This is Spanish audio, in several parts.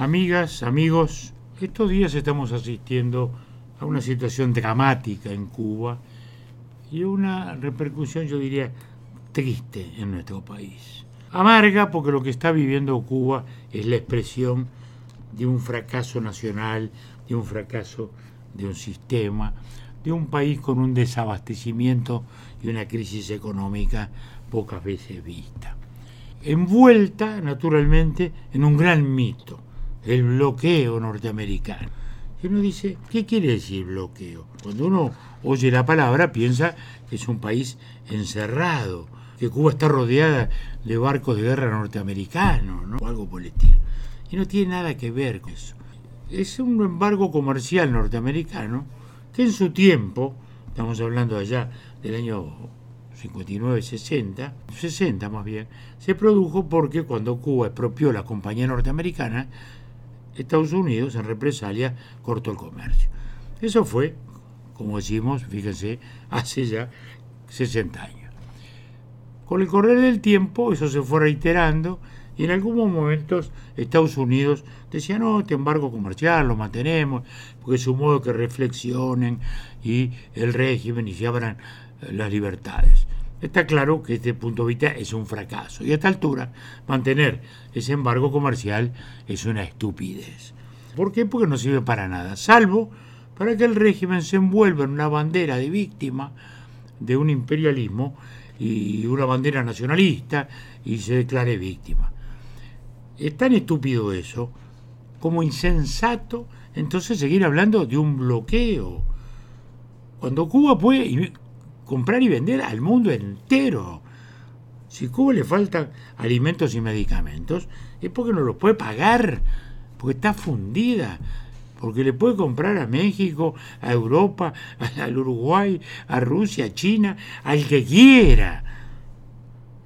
Amigas, amigos, estos días estamos asistiendo a una situación dramática en Cuba y una repercusión, yo diría, triste en nuestro país. Amarga porque lo que está viviendo Cuba es la expresión de un fracaso nacional, de un fracaso de un sistema, de un país con un desabastecimiento y una crisis económica pocas veces vista. Envuelta, naturalmente, en un gran mito, el bloqueo norteamericano. Y uno dice, ¿qué quiere decir bloqueo? Cuando uno oye la palabra piensa que es un país encerrado, que Cuba está rodeada de barcos de guerra norteamericanos, ¿no? o algo por el estilo. Y no tiene nada que ver con eso. Es un embargo comercial norteamericano que en su tiempo, estamos hablando allá del año 59, 60, 60 más bien, se produjo porque cuando Cuba expropió la compañía norteamericana, Estados Unidos en represalia cortó el comercio. Eso fue, como decimos, fíjense, hace ya 60 años. Con el correr del tiempo eso se fue reiterando y en algunos momentos Estados Unidos decía, no, este embargo comercial lo mantenemos, porque es un modo que reflexionen y el régimen y se abran eh, las libertades. Está claro que este punto de vista es un fracaso y a esta altura mantener ese embargo comercial es una estupidez. ¿Por qué? Porque no sirve para nada, salvo para que el régimen se envuelva en una bandera de víctima de un imperialismo y una bandera nacionalista y se declare víctima. Es tan estúpido eso como insensato entonces seguir hablando de un bloqueo. Cuando Cuba puede comprar y vender al mundo entero. Si Cuba le faltan alimentos y medicamentos, es porque no los puede pagar, porque está fundida, porque le puede comprar a México, a Europa, al Uruguay, a Rusia, a China, al que quiera.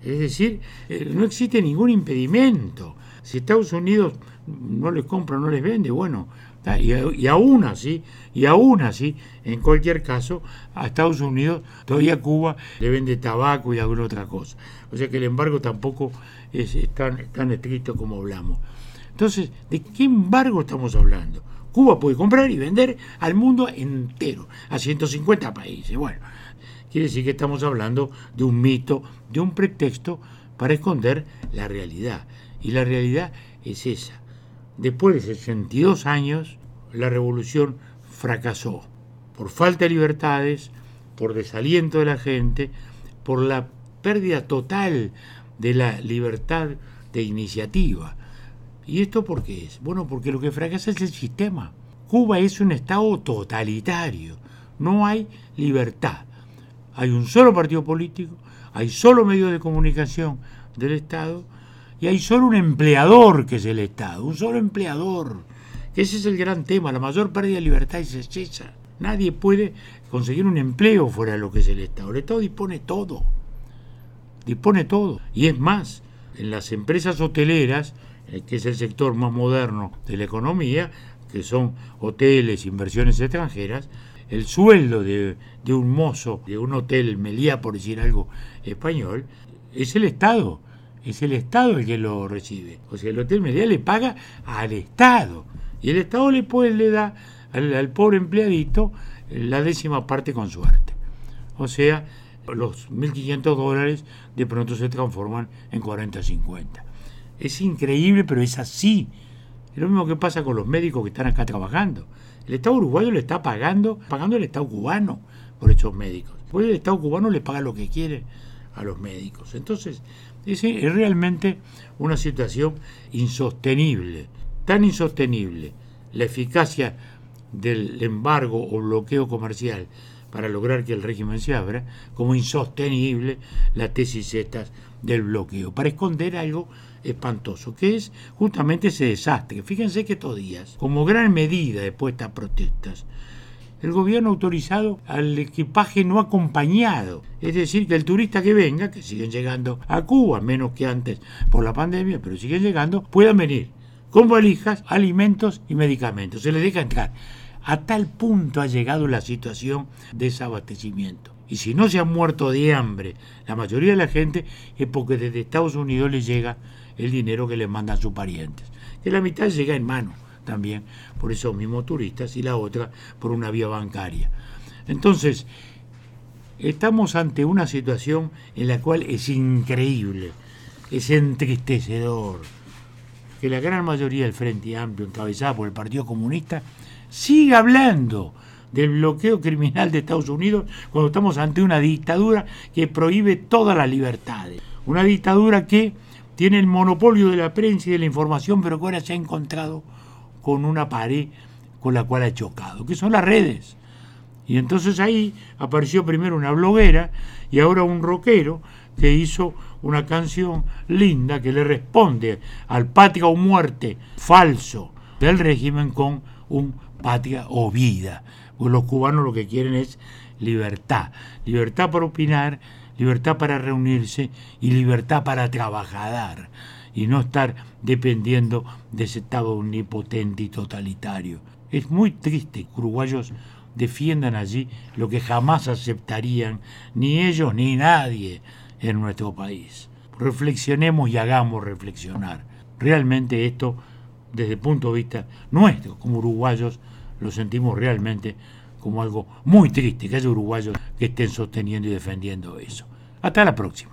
Es decir, eh, no existe ningún impedimento. Si Estados Unidos no les compra, no les vende, bueno, y, aún así, y aún así, en cualquier caso, a Estados Unidos, todavía Cuba le vende tabaco y alguna otra cosa. O sea que el embargo tampoco es, tan, tan estricto como hablamos. Entonces, ¿de qué embargo estamos hablando? Cuba puede comprar y vender al mundo entero, a 150 países. Bueno, quiere decir que estamos hablando de un mito, de un pretexto para esconder la realidad. Y la realidad es esa. Después de 62 años, la revolución fracasó por falta de libertades, por desaliento de la gente, por la pérdida total de la libertad de iniciativa. ¿Y esto por qué es? Bueno, porque lo que fracasa es el sistema. Cuba es un Estado totalitario. No hay libertad. Hay un solo partido político, hay solo medios de comunicación del Estado y hay solo un empleador que es el Estado, un solo empleador. Ese es el gran tema, la mayor pérdida de libertad es esa. Nadie puede conseguir un empleo fuera de lo que es el Estado. El Estado dispone todo, dispone todo. Y es más, en las empresas hoteleras, eh, que es el sector más moderno de la economía, que son hoteles, inversiones extranjeras, el sueldo de, de un mozo de un hotel Meliá, por decir algo español, es el Estado es el Estado el que lo recibe. O sea, el Hotel Meliá le paga al Estado. Y el Estado le, puede, le da al, pobre empleadito la décima parte con suerte. O sea, los 1.500 dólares de pronto se transforman en 40, 50. Es increíble, pero es así. Es lo mismo que pasa con los médicos que están acá trabajando. El Estado uruguayo le está pagando, pagando el Estado cubano por esos médicos. Pues el Estado cubano le paga lo que quiere a los médicos. Entonces, es, realmente una situación insostenible, tan insostenible la eficacia del embargo o bloqueo comercial para lograr que el régimen se abra, como insostenible la tesis estas del bloqueo, para esconder algo espantoso, que es justamente ese desastre. Fíjense que estos días, como gran medida de puestas protestas, el gobierno ha autorizado al equipaje no acompañado. Es decir, que el turista que venga, que siguen llegando a Cuba, menos que antes por la pandemia, pero siguen llegando, puedan venir con valijas, alimentos y medicamentos. Se les deja entrar. A tal punto ha llegado la situación de desabastecimiento. Y si no se han muerto de hambre la mayoría de la gente, es porque desde Estados Unidos les llega el dinero que les mandan sus parientes, que la mitad llega en mano también por esos mismos turistas y la otra por una vía bancaria. Entonces, estamos ante una situación en la cual es increíble, es entristecedor que la gran mayoría del Frente Amplio, encabezada por el Partido Comunista, siga hablando del bloqueo criminal de Estados Unidos cuando estamos ante una dictadura que prohíbe todas las libertades. Una dictadura que tiene el monopolio de la prensa y de la información, pero que ahora se ha encontrado con una pared con la cual ha chocado, que son las redes. Y entonces ahí apareció primero una bloguera y ahora un rockero que hizo una canción linda que le responde al patria o muerte falso del régimen con un patria o vida. Pues los cubanos lo que quieren es libertad. Libertad para opinar, libertad para reunirse y libertad para trabajar y no estar dependiendo de ese Estado omnipotente y totalitario. Es muy triste que uruguayos defiendan allí lo que jamás aceptarían ni ellos ni nadie en nuestro país. Reflexionemos y hagamos reflexionar. Realmente esto, desde el punto de vista nuestro, como uruguayos, lo sentimos realmente como algo muy triste que haya uruguayos que estén sosteniendo y defendiendo eso. Hasta la próxima.